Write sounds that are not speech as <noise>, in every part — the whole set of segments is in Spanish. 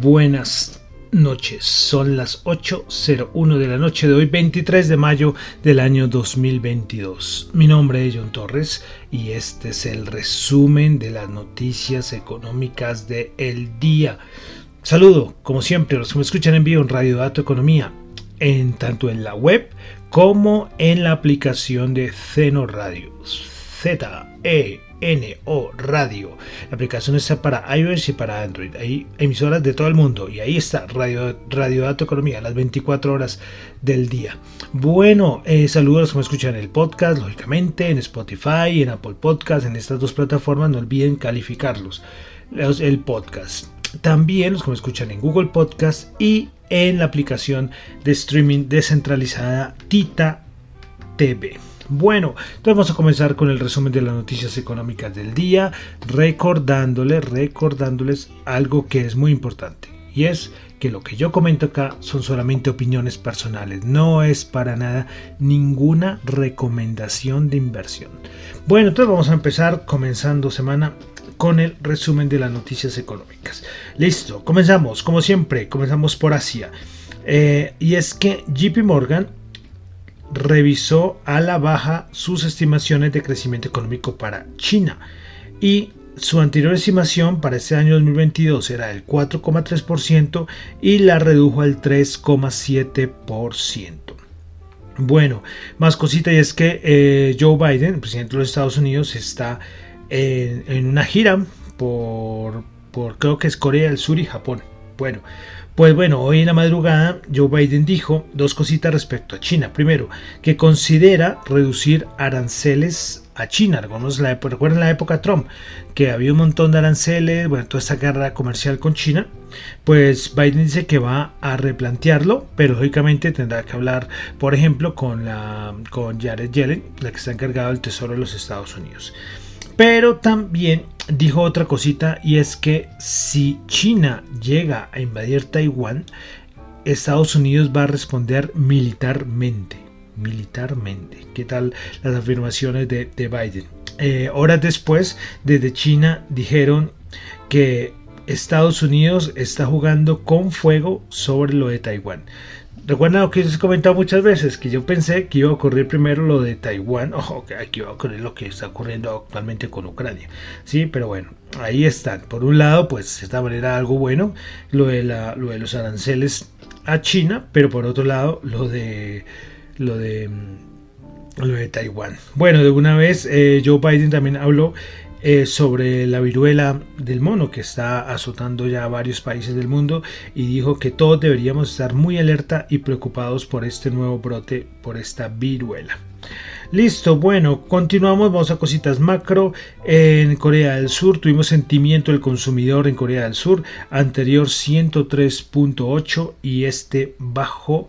Buenas noches, son las 8.01 de la noche de hoy, 23 de mayo del año 2022. Mi nombre es John Torres y este es el resumen de las noticias económicas del el día. Saludo, como siempre, a los que me escuchan en vivo en Radio Dato Economía, en tanto en la web como en la aplicación de Zeno Radio. Z E NO Radio. La aplicación está para iOS y para Android. Hay emisoras de todo el mundo y ahí está Radio, Radio Dato Economía, las 24 horas del día. Bueno, eh, saludos a los escuchan en el podcast, lógicamente, en Spotify, en Apple Podcast, en estas dos plataformas. No olviden calificarlos, el podcast. También los que me escuchan en Google Podcast y en la aplicación de streaming descentralizada Tita TV. Bueno, entonces vamos a comenzar con el resumen de las noticias económicas del día, recordándoles, recordándoles algo que es muy importante. Y es que lo que yo comento acá son solamente opiniones personales, no es para nada ninguna recomendación de inversión. Bueno, entonces vamos a empezar comenzando semana con el resumen de las noticias económicas. Listo, comenzamos, como siempre, comenzamos por Asia. Eh, y es que JP Morgan revisó a la baja sus estimaciones de crecimiento económico para China y su anterior estimación para este año 2022 era del 4,3% y la redujo al 3,7%. Bueno, más cosita y es que eh, Joe Biden, el presidente de los Estados Unidos, está en, una gira por, por creo que es Corea del Sur y Japón. Bueno, pues bueno, hoy en la madrugada Joe Biden dijo dos cositas respecto a China. Primero, que considera reducir aranceles a China. Recuerden la época Trump, que había un montón de aranceles, bueno, toda esta guerra comercial con China. Pues Biden dice que va a replantearlo, pero lógicamente tendrá que hablar, por ejemplo, con, la, con Jared Yellen, la que está encargada del Tesoro de los Estados Unidos. Pero también dijo otra cosita y es que si China llega a invadir Taiwán, Estados Unidos va a responder militarmente. Militarmente. ¿Qué tal las afirmaciones de, Biden? Eh, horas después, desde China dijeron que Estados Unidos está jugando con fuego sobre lo de Taiwán. Recuerda lo que les he comentado muchas veces, que yo pensé que iba a ocurrir primero lo de Taiwán, <laughs> o que aquí iba a ocurrir lo que está ocurriendo actualmente con Ucrania. Sí, pero bueno, ahí están. Por un lado, pues de esta manera algo bueno, lo de, los aranceles a China, pero por otro lado, lo de lo de lo de Taiwán. Bueno, de una vez eh, Joe Biden también habló eh, sobre la viruela del mono que está azotando ya varios países del mundo y dijo que todos deberíamos estar muy alerta y preocupados por este nuevo brote, por esta viruela. Listo, bueno, continuamos, vamos a cositas macro. En Corea del Sur tuvimos sentimiento del consumidor en Corea del Sur, anterior 103.8 y este bajó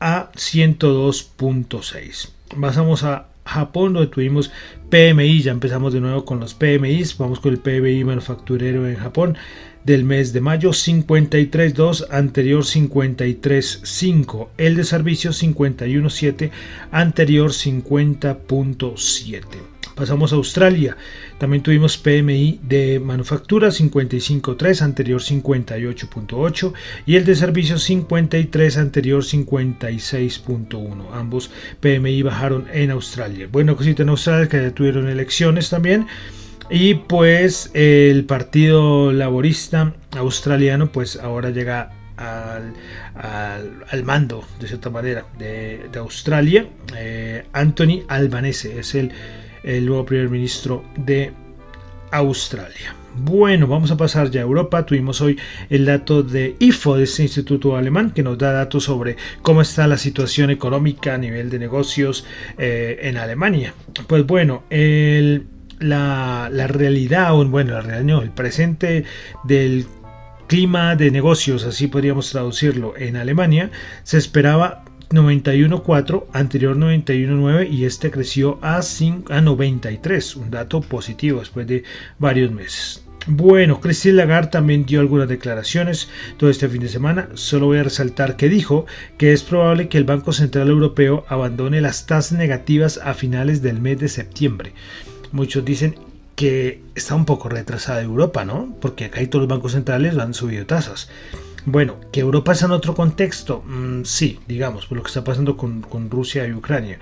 a 102.6. Pasamos a Japón, donde tuvimos PMI, ya empezamos de nuevo con los PMI, vamos con el PMI manufacturero en Japón del mes de mayo 53.2, anterior 53.5, el de servicios 51.7, anterior 50.7. Pasamos a Australia. También tuvimos PMI de manufactura 55.3, anterior 58.8 y el de servicios 53, anterior 56.1. Ambos PMI bajaron en Australia. Bueno, cosita en Australia que ya tuvieron elecciones también. Y pues el Partido Laborista Australiano pues ahora llega al, al, mando de cierta manera de, Australia. Eh, Anthony Albanese es el el nuevo primer ministro de Australia. Bueno, vamos a pasar ya a Europa. Tuvimos hoy el dato de IFO, de este instituto alemán, que nos da datos sobre cómo está la situación económica a nivel de negocios eh, en Alemania. Pues bueno, la, realidad, o bueno, la realidad, el presente del clima de negocios, así podríamos traducirlo, en Alemania, se esperaba 91.4, anterior 91.9 y este creció a, 5, a 93, un dato positivo después de varios meses. Bueno, Christine Lagarde también dio algunas declaraciones todo este fin de semana. Solo voy a resaltar que dijo que es probable que el Banco Central Europeo abandone las tasas negativas a finales del mes de septiembre. Muchos dicen que está un poco retrasada Europa, ¿no? Porque acá todos los bancos centrales han subido tasas. Bueno, que Europa es en otro contexto, mm, sí, digamos, por lo que está pasando con, Rusia y Ucrania.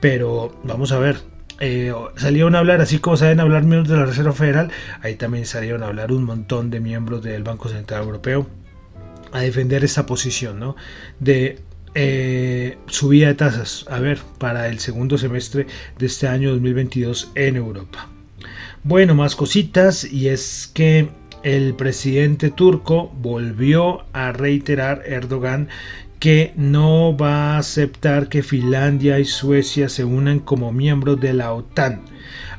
Pero vamos a ver, eh, salieron a hablar, así como saben hablar miembros de la Reserva Federal, ahí también salieron a hablar un montón de miembros del Banco Central Europeo a defender esa posición, ¿no? De eh, subida de tasas, a ver, para el segundo semestre de este año 2022 en Europa. Bueno, más cositas, y es que el presidente turco volvió a reiterar Erdogan que no va a aceptar que Finlandia y Suecia se unan como miembros de la OTAN,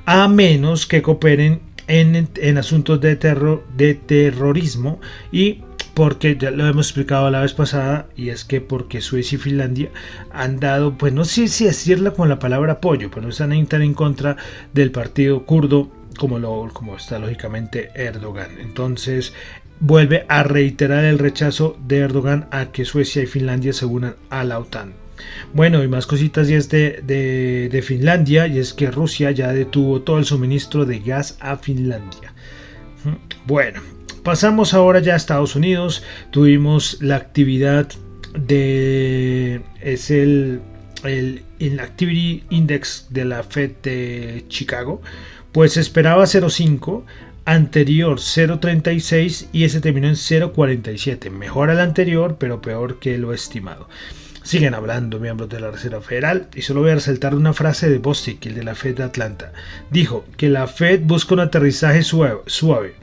a menos que cooperen en, asuntos de, terror, de terrorismo y porque ya lo hemos explicado la vez pasada y es que porque Suecia y Finlandia han dado, pues no sé si decirla con la palabra apoyo, pero están en contra del partido kurdo como, lo, como está lógicamente Erdogan. Entonces vuelve a reiterar el rechazo de Erdogan a que Suecia y Finlandia se unan a la OTAN. Bueno, y más cositas y es de, de, Finlandia, y es que Rusia ya detuvo todo el suministro de gas a Finlandia. Bueno, pasamos ahora ya a Estados Unidos. Tuvimos la actividad de... es el, el Activity Index de la Fed de Chicago pues esperaba 0.5, anterior 0.36 y ese terminó en 0.47. Mejor al anterior, pero peor que lo estimado. Siguen hablando miembros de la Reserva Federal y solo voy a resaltar una frase de Bostic, el de la Fed de Atlanta. Dijo que la Fed busca un aterrizaje suave, suave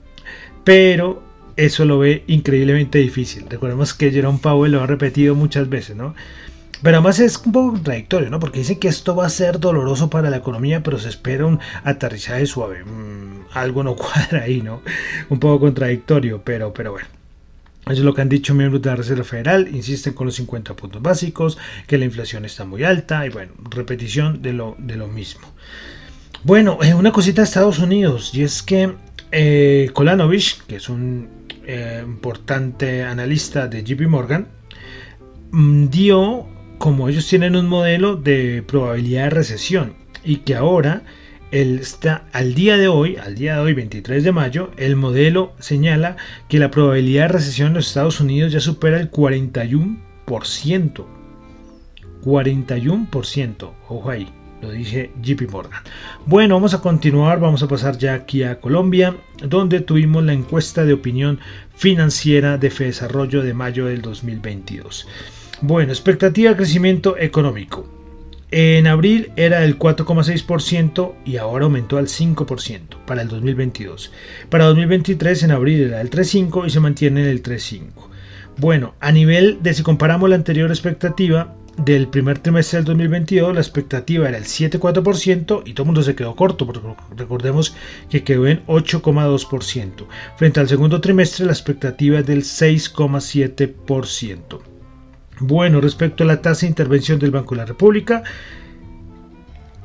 pero eso lo ve increíblemente difícil. Recordemos que Jerome Powell lo ha repetido muchas veces, ¿no? Pero además es un poco contradictorio, ¿no? Porque dice que esto va a ser doloroso para la economía, pero se espera un aterrizaje suave. Mm, algo no <laughs> cuadra ahí, ¿no? Un poco contradictorio, pero, pero bueno. Eso es lo que han dicho miembros de la Reserva Federal, insisten con los 50 puntos básicos, que la inflación está muy alta y bueno, repetición de lo, de lo mismo. Bueno, eh, una cosita de Estados Unidos y es que eh, Kolanovich, que es un eh, importante analista de JP Morgan, mm, dio como ellos tienen un modelo de probabilidad de recesión y que ahora está al día de hoy, al día de hoy 23 de mayo, el modelo señala que la probabilidad de recesión en los Estados Unidos ya supera el 41%. 41%, ojo ahí, lo dice JP Morgan. Bueno, vamos a continuar, vamos a pasar ya aquí a Colombia, donde tuvimos la encuesta de opinión financiera de Desarrollo de mayo del 2022. Bueno, expectativa de crecimiento económico. En abril era el 4,6% y ahora aumentó al 5% para el 2022. Para 2023 en abril era el 3,5% y se mantiene en el 3,5%. Bueno, a nivel de si comparamos la anterior expectativa del primer trimestre del 2022, la expectativa era el 7,4% y todo el mundo se quedó corto, porque recordemos que quedó en 8,2%. Frente al segundo trimestre, la expectativa es del 6,7%. Bueno, respecto a la tasa de intervención del Banco de la República,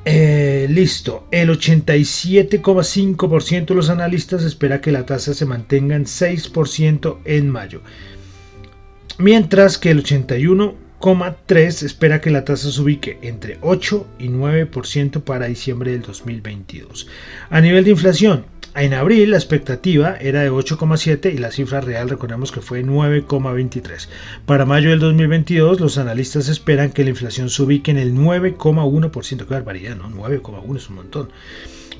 eh, listo, el 87,5% de los analistas espera que la tasa se mantenga en 6% en mayo, mientras que el 81,3% espera que la tasa se ubique entre 8 y 9% para diciembre del 2022. A nivel de inflación, en abril la expectativa era de 8,7 y la cifra real recordemos que fue 9,23. Para mayo del 2022 los analistas esperan que la inflación se ubique en el 9,1%. Qué barbaridad, ¿no? 9,1 es un montón.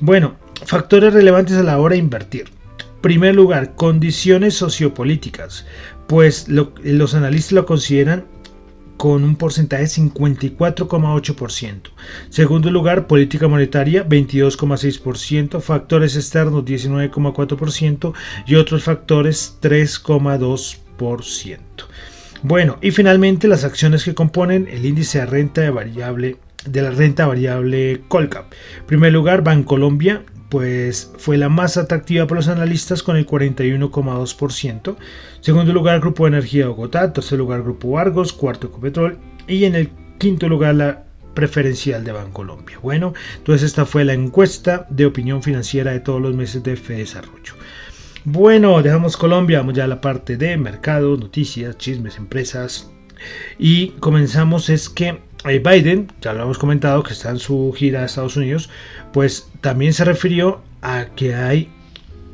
Bueno, factores relevantes a la hora de invertir. Primer lugar, condiciones sociopolíticas. Pues los analistas lo consideran con un porcentaje de 54,8%. Segundo lugar, política monetaria 22,6%, factores externos 19,4% y otros factores 3,2%. Bueno, y finalmente las acciones que componen el índice de renta variable de la renta variable Colcap. Primer lugar, Bancolombia pues fue la más atractiva para los analistas con el 41,2%. Segundo lugar, Grupo Energía Bogotá. Tercer lugar, Grupo Argos. Cuarto, Ecopetrol. Y en el quinto lugar, la preferencial de Bancolombia. Bueno, entonces esta fue la encuesta de opinión financiera de todos los meses de Desarrollo. Bueno, dejamos Colombia, vamos ya a la parte de mercado, noticias, chismes, empresas. Y comenzamos es que Biden, ya lo hemos comentado, que está en su gira a Estados Unidos, pues también se refirió a que hay,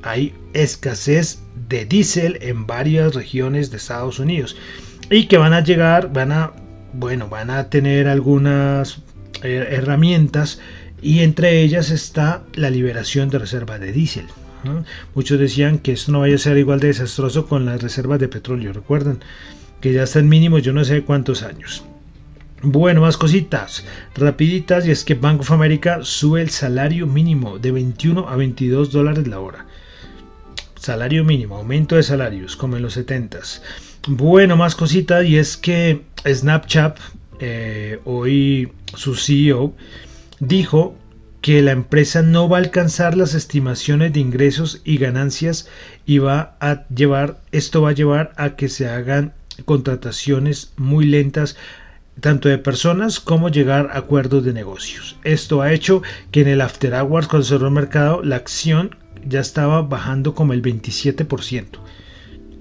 hay escasez de diésel en varias regiones de Estados Unidos y que van a llegar, van a, bueno, van a tener algunas eh, herramientas y entre ellas está la liberación de reservas de diésel. Muchos decían que esto no vaya a ser igual de desastroso con las reservas de petróleo, recuerden que ya están mínimos yo no sé cuántos años. Bueno, más cositas rapiditas y es que Bank of America sube el salario mínimo de 21 a 22 dólares la hora. Salario mínimo, aumento de salarios como en los 70s. Bueno, más cositas y es que Snapchat, eh, hoy su CEO, dijo que la empresa no va a alcanzar las estimaciones de ingresos y ganancias y va a llevar, esto va a llevar a que se hagan contrataciones muy lentas tanto de personas como llegar a acuerdos de negocios. Esto ha hecho que en el After Hours cuando cerró el mercado la acción ya estaba bajando como el 27%.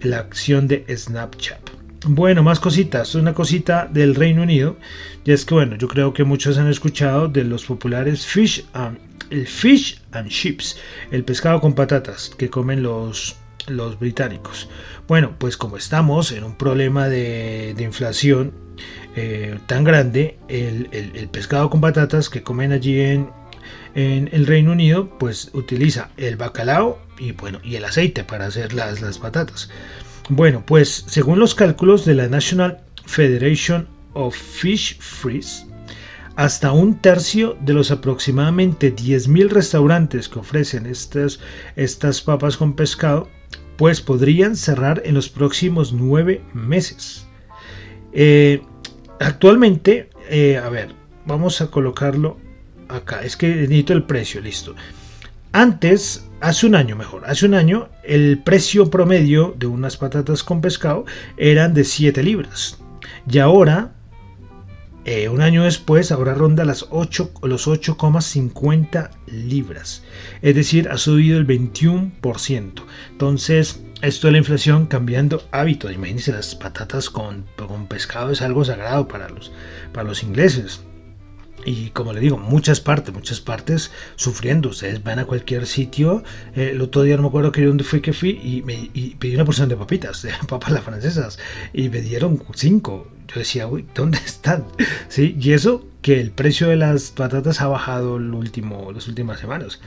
La acción de Snapchat. Bueno, más cositas. Una cosita del Reino Unido. Y es que, bueno, yo creo que muchos han escuchado de los populares fish and, el fish and chips, el pescado con patatas que comen los, los británicos. Bueno, pues como estamos en un problema de, de inflación eh, tan grande, el, pescado con patatas que comen allí en, en, el Reino Unido, pues utiliza el bacalao y, bueno, y el aceite para hacer las, las patatas. Bueno, pues según los cálculos de la National Federation of Fish Freeze, hasta un tercio de los aproximadamente 10.000 restaurantes que ofrecen estas, estas papas con pescado, pues podrían cerrar en los próximos nueve meses. Eh, Actualmente, eh, a ver, vamos a colocarlo acá. Es que necesito el precio, listo. Antes, hace un año mejor, hace un año el precio promedio de unas patatas con pescado eran de 7 libras. Y ahora, eh, un año después, ahora ronda las 8, los 8,50 libras. Es decir, ha subido el 21%. Entonces, esto de la inflación cambiando hábitos. Imagínense las patatas con, con, pescado es algo sagrado para los, para los ingleses. Y como le digo, muchas partes, muchas partes sufriendo. Ustedes van a cualquier sitio. Eh, el otro día no me acuerdo que dónde fue que fui y, me, pedí una porción de papitas, de <laughs> papas las francesas. Y me dieron cinco. Yo decía, uy, ¿dónde <laughs> están? ¿Sí? Y eso que el precio de las patatas ha bajado el último, las últimas semanas.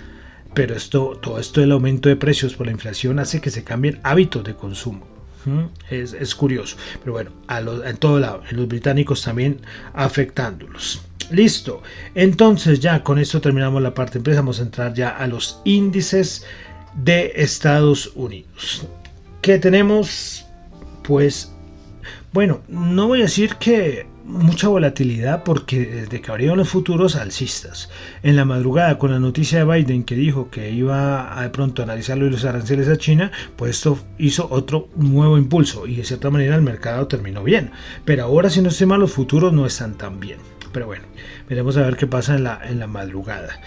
Pero esto, todo esto del aumento de precios por la inflación hace que se cambien hábitos de consumo. Es, curioso. Pero bueno, a en todo lado, en los británicos también afectándolos. Listo. Entonces ya con esto terminamos la parte. Empezamos a entrar ya a los índices de Estados Unidos. ¿Qué tenemos? Pues bueno, no voy a decir que mucha volatilidad porque desde que abrieron los futuros alcistas, en la madrugada con la noticia de Biden que dijo que iba a de pronto analizar los aranceles a China, pues esto hizo otro nuevo impulso y de cierta manera el mercado terminó bien. Pero ahora si no estoy mal los futuros no están tan bien. Pero bueno, veremos a ver qué pasa en la, en la madrugada.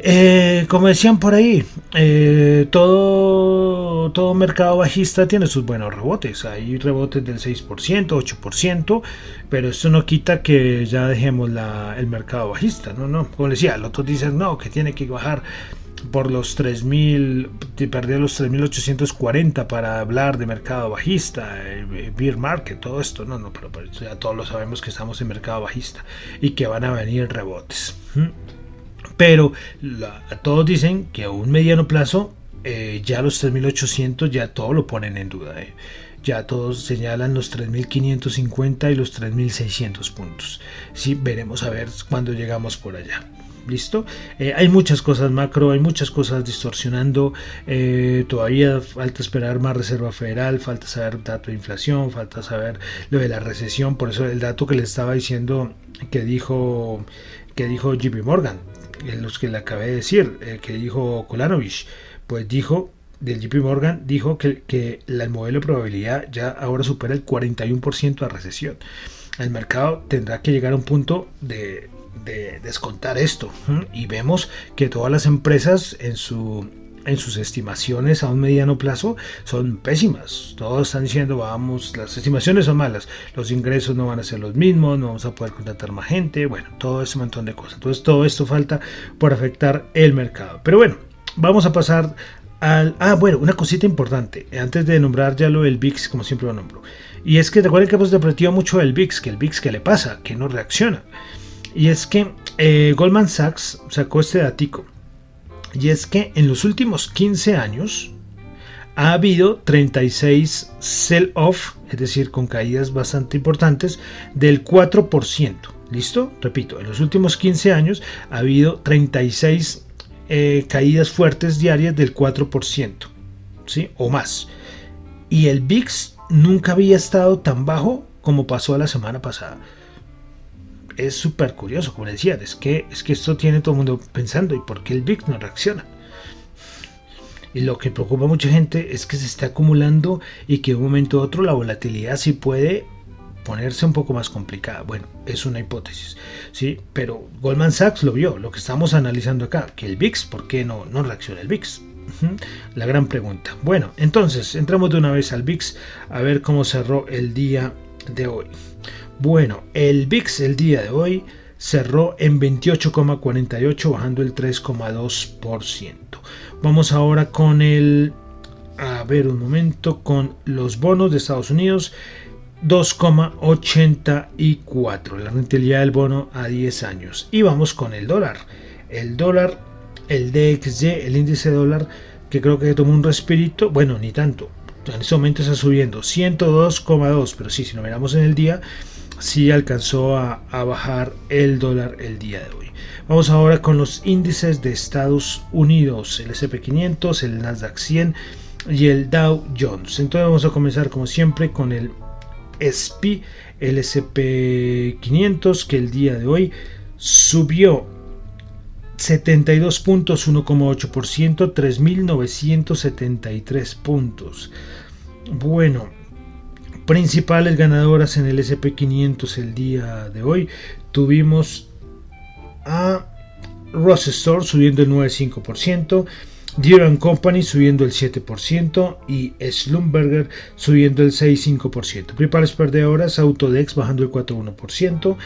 Eh, como decían por ahí, eh, todo, todo mercado bajista tiene sus buenos rebotes. Hay rebotes del 6%, 8%, pero esto no quita que ya dejemos el mercado bajista. No, no. Como decía, los otros dicen no, que tiene que bajar por los 3.000, perder los 3.840 para hablar de mercado bajista, eh, beer market, todo esto. No, no, pero, ya todos lo sabemos que estamos en mercado bajista y que van a venir rebotes. Pero todos dicen que a un mediano plazo eh, ya los 3800 ya todo lo ponen en duda. Eh. ya todos señalan los 3.550 y los 3.600 puntos. Sí, veremos a ver cuándo llegamos por allá. ¿Listo? Eh, hay muchas cosas macro, hay muchas cosas distorsionando. Todavía falta esperar más Reserva Federal, falta saber dato de inflación, falta saber lo de la recesión. Por eso el dato que le estaba diciendo que dijo, que dijo JP Morgan, los que le acabé de decir, que dijo Kolanovich, pues dijo del JP Morgan dijo que, el modelo de probabilidad ya ahora supera el 41% de recesión. El mercado tendrá que llegar a un punto de, descontar esto. Y vemos que todas las empresas en su en sus estimaciones a un mediano plazo son pésimas. Todos están diciendo, vamos, las estimaciones son malas, los ingresos no van a ser los mismos, no vamos a poder contratar más gente, bueno, todo ese montón de cosas. Entonces todo esto falta por afectar el mercado. Pero bueno, vamos a pasar al... Ah, bueno, una cosita importante, antes de nombrar ya lo del VIX, como siempre lo nombro. Y es que recuerden que hemos depretido mucho el VIX, que el VIX que le pasa, que no reacciona. Y es que eh, Goldman Sachs sacó este datico. Y es que en los últimos 15 años ha habido 36 sell-off, es decir, con caídas bastante importantes, del 4%. ¿Listo? Repito, en los últimos 15 años ha habido 36 eh, caídas fuertes diarias del 4%, ¿sí? O más. Y el VIX nunca había estado tan bajo como pasó la semana pasada es súper curioso, como decía, es que, es que esto tiene todo el mundo pensando, ¿y por qué el VIX no reacciona? Y lo que preocupa a mucha gente es que se está acumulando y que de un momento a otro la volatilidad sí puede ponerse un poco más complicada. Bueno, es una hipótesis, ¿sí? Pero Goldman Sachs lo vio, lo que estamos analizando acá, que el VIX, ¿por qué no, no reacciona el VIX? La gran pregunta. Bueno, entonces entramos de una vez al VIX a ver cómo cerró el día de hoy. Bueno, el VIX el día de hoy cerró en 28,48 bajando el 3,2%. Vamos ahora con el a ver un momento con los bonos de Estados Unidos 2,84 la rentabilidad del bono a 10 años y vamos con el dólar el dólar el DXY el índice dólar que creo que tomó un respirito bueno ni tanto en este momento está subiendo 102,2 pero sí si lo miramos en el día sí alcanzó a, bajar el dólar el día de hoy. Vamos ahora con los índices de Estados Unidos, el SP500, el Nasdaq 100 y el Dow Jones. Entonces vamos a comenzar como siempre con el SP, el SP500 que el día de hoy subió 72 puntos, 1,8%, 3.973 puntos. Bueno, principales ganadoras en el SP500 el día de hoy. Tuvimos a Ross Store subiendo el 9,5%. Deere Company subiendo el 7% y Slumberger subiendo el 6,5%. Principales perdedoras, Autodex bajando el 4,1%,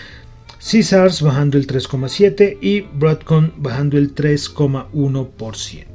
Caesars bajando el 3,7% y Broadcom bajando el 3,1%.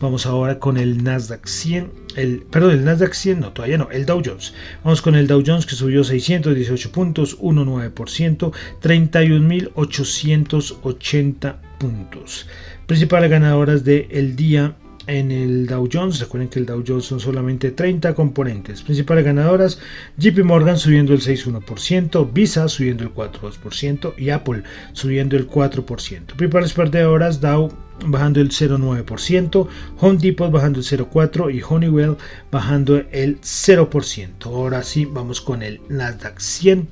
Vamos ahora con el Nasdaq 100, el, perdón, el Nasdaq 100, no, todavía no, el Dow Jones. Vamos con el Dow Jones que subió 618 puntos, 1,9%, 31.880 puntos. Principales ganadoras del día en el Dow Jones. Recuerden que el Dow Jones son solamente 30 componentes. Principales ganadoras, JP Morgan subiendo el 6,1%, Visa subiendo el 4,2% y Apple subiendo el 4%. Principales perdedoras, Dow bajando el 0,9%, Home Depot bajando el 0,4% y Honeywell bajando el 0%. Ahora sí, vamos con el Nasdaq 100.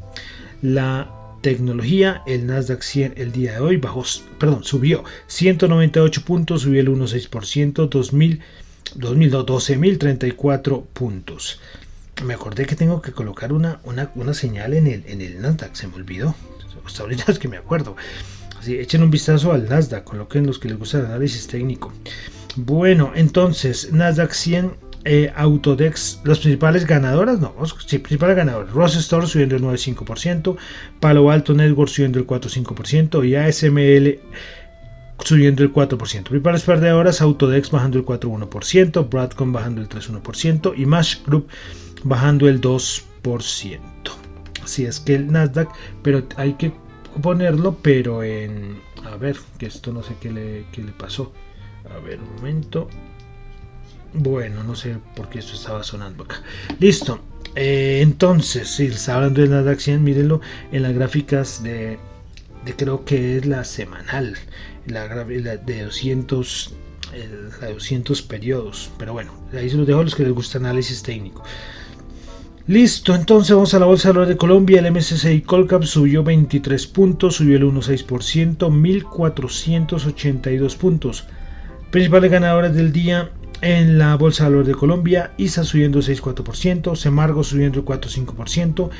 La tecnología, el Nasdaq 100 el día de hoy bajó, perdón, subió 198 puntos, subió el 1,6%, 2000, 12.034 puntos. Me acordé que tengo que colocar una, una, señal en el, en el Nasdaq, se me olvidó. Hasta ahorita es que me acuerdo. Así, echen un vistazo al Nasdaq, coloquen los que les gusta el análisis técnico. Bueno, entonces, Nasdaq 100 eh, Autodex, las principales ganadoras, no, sí, principales ganadoras, Ross Store subiendo el 9,5%, Palo Alto Network subiendo el 4,5% y ASML subiendo el 4%. Principales perdedoras, Autodex bajando el 4,1%, Broadcom bajando el 3,1% y Mash Group bajando el 2%. Así es que el Nasdaq, pero hay que ponerlo, pero en... A ver, que esto no sé qué le, qué le pasó. A ver, un momento. Bueno, no sé por qué esto estaba sonando acá. Listo. Eh, entonces, si está hablando de Nasdaq 100, mírenlo en las gráficas de, creo que es la semanal, la, de 200 la 200 periodos. Pero bueno, ahí se los dejo a los que les gusta análisis técnico. Listo, entonces vamos a la bolsa de de Colombia. El MSCI Colcap subió 23 puntos, subió el 1,6%, 1482 puntos. Principales ganadores del día en la bolsa de valores de Colombia: ISA subiendo 6,4%, Semargo subiendo el 4,5%,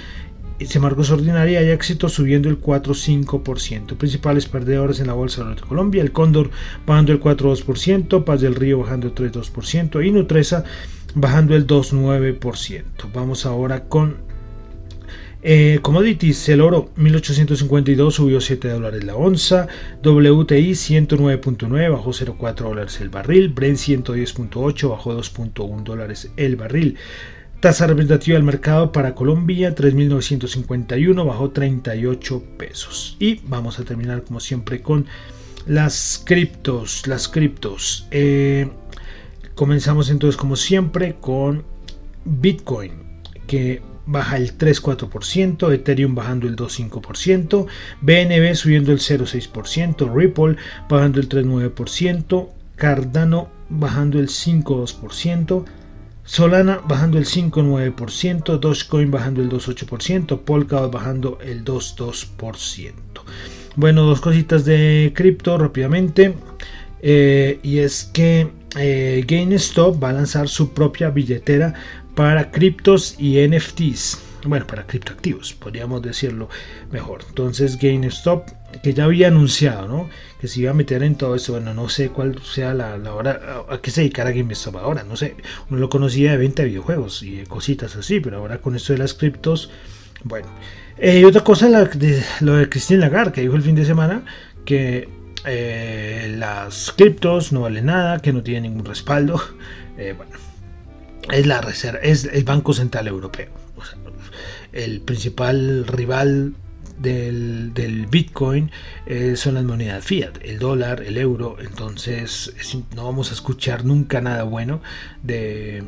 Semargos Ordinaria y Éxito subiendo el 4,5%. Principales perdedores en la Bolsa de Colombia, el Cóndor bajando el 4,2%, Paz del Río bajando el 3,2% y Nutresa bajando el 2,9%. Vamos ahora con eh, commodities, el oro 1852 subió 7 dólares la onza, WTI 109.9 bajó 0,4 dólares el barril, Brent 110.8 bajó 2.1 dólares el barril. Tasa representativa del mercado para Colombia 3.951 bajó 38 pesos. Y vamos a terminar como siempre con las criptos. Las criptos. Eh, comenzamos entonces como siempre con Bitcoin que baja el 3,4%, Ethereum bajando el 2,5%, BNB subiendo el 0,6%, Ripple bajando el 3,9%, Cardano bajando el 5,2%, Solana bajando el 5,9%, Dogecoin bajando el 2,8%, Polkadot bajando el 2,2%. Bueno, dos cositas de cripto rápidamente. Eh, y es que eh, GameStop va a lanzar su propia billetera para criptos y NFTs bueno, para criptoactivos, podríamos decirlo mejor. Entonces GameStop, que ya había anunciado, ¿no? Que se iba a meter en todo esto, bueno, no sé cuál sea la, hora, a qué se dedicara GameStop ahora, no sé, uno lo conocía de venta de videojuegos y de cositas así, pero ahora con esto de las criptos, bueno. Eh, y otra cosa, de, lo de Christine Lagarde, que dijo el fin de semana que eh, las criptos no valen nada, que no tienen ningún respaldo, <laughs> eh, bueno, es la reserva, es el Banco Central Europeo. El principal rival del, Bitcoin eh, son las monedas fiat, el dólar, el euro, entonces no vamos a escuchar nunca nada bueno de,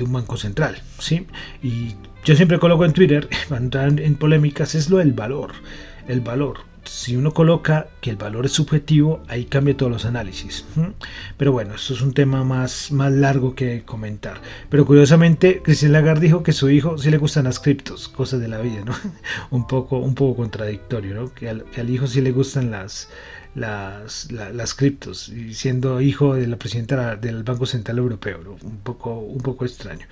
un banco central, ¿sí? Y yo siempre coloco en Twitter, <laughs> para entrar en polémicas, es lo del valor, el valor si uno coloca que el valor es subjetivo, ahí cambia todos los análisis. Pero bueno, esto es un tema más, más largo que comentar. Pero curiosamente, Cristian Lagarde dijo que a su hijo sí le gustan las criptos, cosas de la vida, ¿no? <laughs> un, poco, un poco contradictorio, ¿no? Que al, hijo sí le gustan las, las, las criptos, siendo hijo de la presidenta del Banco Central Europeo, un, poco, un poco extraño.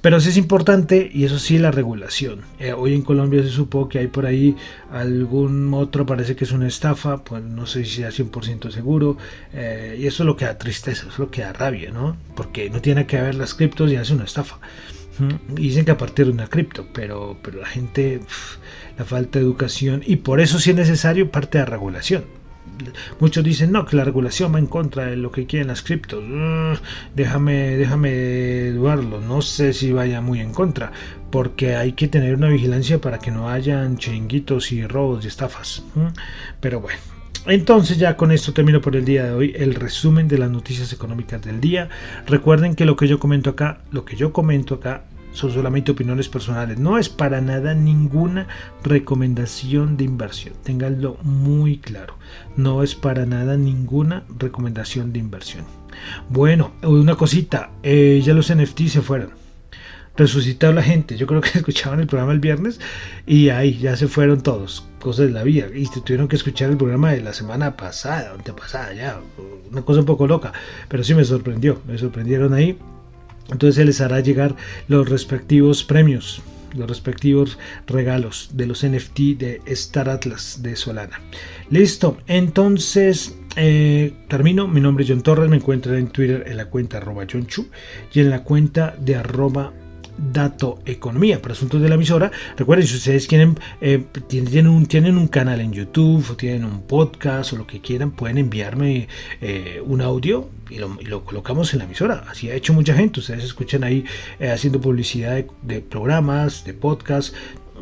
Pero sí es importante, y eso sí, la regulación. Eh, hoy en Colombia se supo que hay por ahí algún otro, parece que es una estafa, pues no sé si sea 100% seguro. Eh, y eso es lo que da tristeza, eso es lo que da rabia, ¿no? Porque no tiene que haber las criptos y hace una estafa. dicen que a partir de una cripto, pero, pero la gente, la falta de educación, y por eso sí es necesario parte de regulación muchos dicen no que la regulación va en contra de lo que quieren las criptos mm, déjame déjame dudarlo no sé si vaya muy en contra porque hay que tener una vigilancia para que no hayan chinguitos y robos y estafas pero bueno. Entonces ya con esto termino por el día de hoy el resumen de las noticias económicas del día. Recuerden que lo que yo comento acá, lo que yo comento acá son solamente opiniones personales. No es para nada ninguna recomendación de inversión. Ténganlo muy claro. No es para nada ninguna recomendación de inversión. Bueno, una cosita. Eh, ya los NFT se fueron. Resucitado la gente. Yo creo que <laughs> escuchaban el programa el viernes y ahí ya se fueron todos. Cosas de la vida. Y tuvieron que escuchar el programa de la semana pasada, antepasada, ya. Una cosa un poco loca. Pero sí me sorprendió. Me sorprendieron ahí entonces se les hará llegar los respectivos premios, los respectivos regalos de los NFT de Star Atlas de Solana. Listo, entonces eh, termino. Mi nombre es John Torres, me encuentran en Twitter en la cuenta arroba John y en la cuenta de arroba Dato Economía para asuntos de la emisora. Recuerden, si ustedes quieren, eh, tienen, un, tienen un canal en YouTube o tienen un podcast o lo que quieran, pueden enviarme eh, un audio y lo, colocamos en la emisora. Así ha hecho mucha gente. Ustedes escuchan ahí eh, haciendo publicidad de, programas, de podcasts,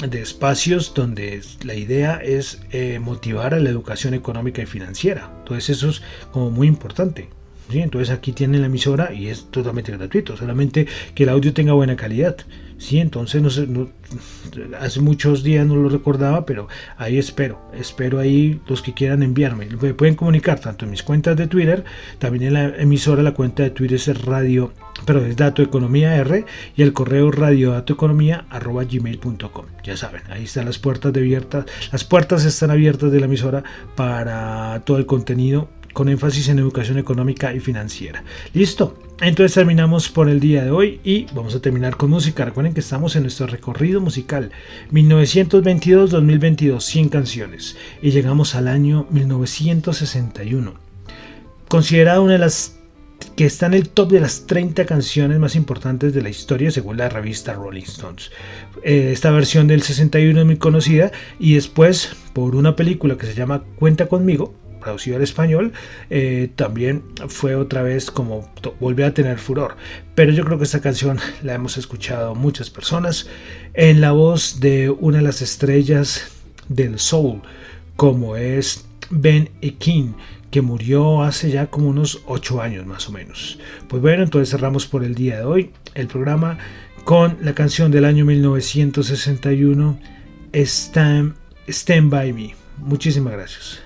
de espacios donde la idea es motivar a la educación económica y financiera. Entonces eso es como muy importante. Entonces aquí tienen la emisora y es totalmente gratuito, solamente que el audio tenga buena calidad. Sí, entonces no sé, hace muchos días no lo recordaba, pero ahí espero, espero ahí los que quieran enviarme. Me pueden comunicar tanto en mis cuentas de Twitter, también en la emisora, la cuenta de Twitter es radio, pero es Dato Economía R y el correo gmail.com Ya saben, ahí están las puertas abiertas, las puertas están abiertas de la emisora para todo el contenido con énfasis en educación económica y financiera. Listo, entonces terminamos por el día de hoy y vamos a terminar con música. Recuerden que estamos en nuestro recorrido musical 1922-2022, 100 canciones y llegamos al año 1961. Considerada una de las que está en el top de las 30 canciones más importantes de la historia según la revista Rolling Stones. Eh, esta versión del 61 es muy conocida y después por una película que se llama Cuenta conmigo, traducido al español, eh, también fue otra vez como volvió a tener furor. Pero yo creo que esta canción la hemos escuchado muchas personas en la voz de una de las estrellas del soul, como es Ben Ekin que murió hace ya como unos 8 años más o menos. Pues bueno, entonces cerramos por el día de hoy el programa con la canción del año 1961, Stand, Stand By Me. Muchísimas gracias.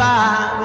by.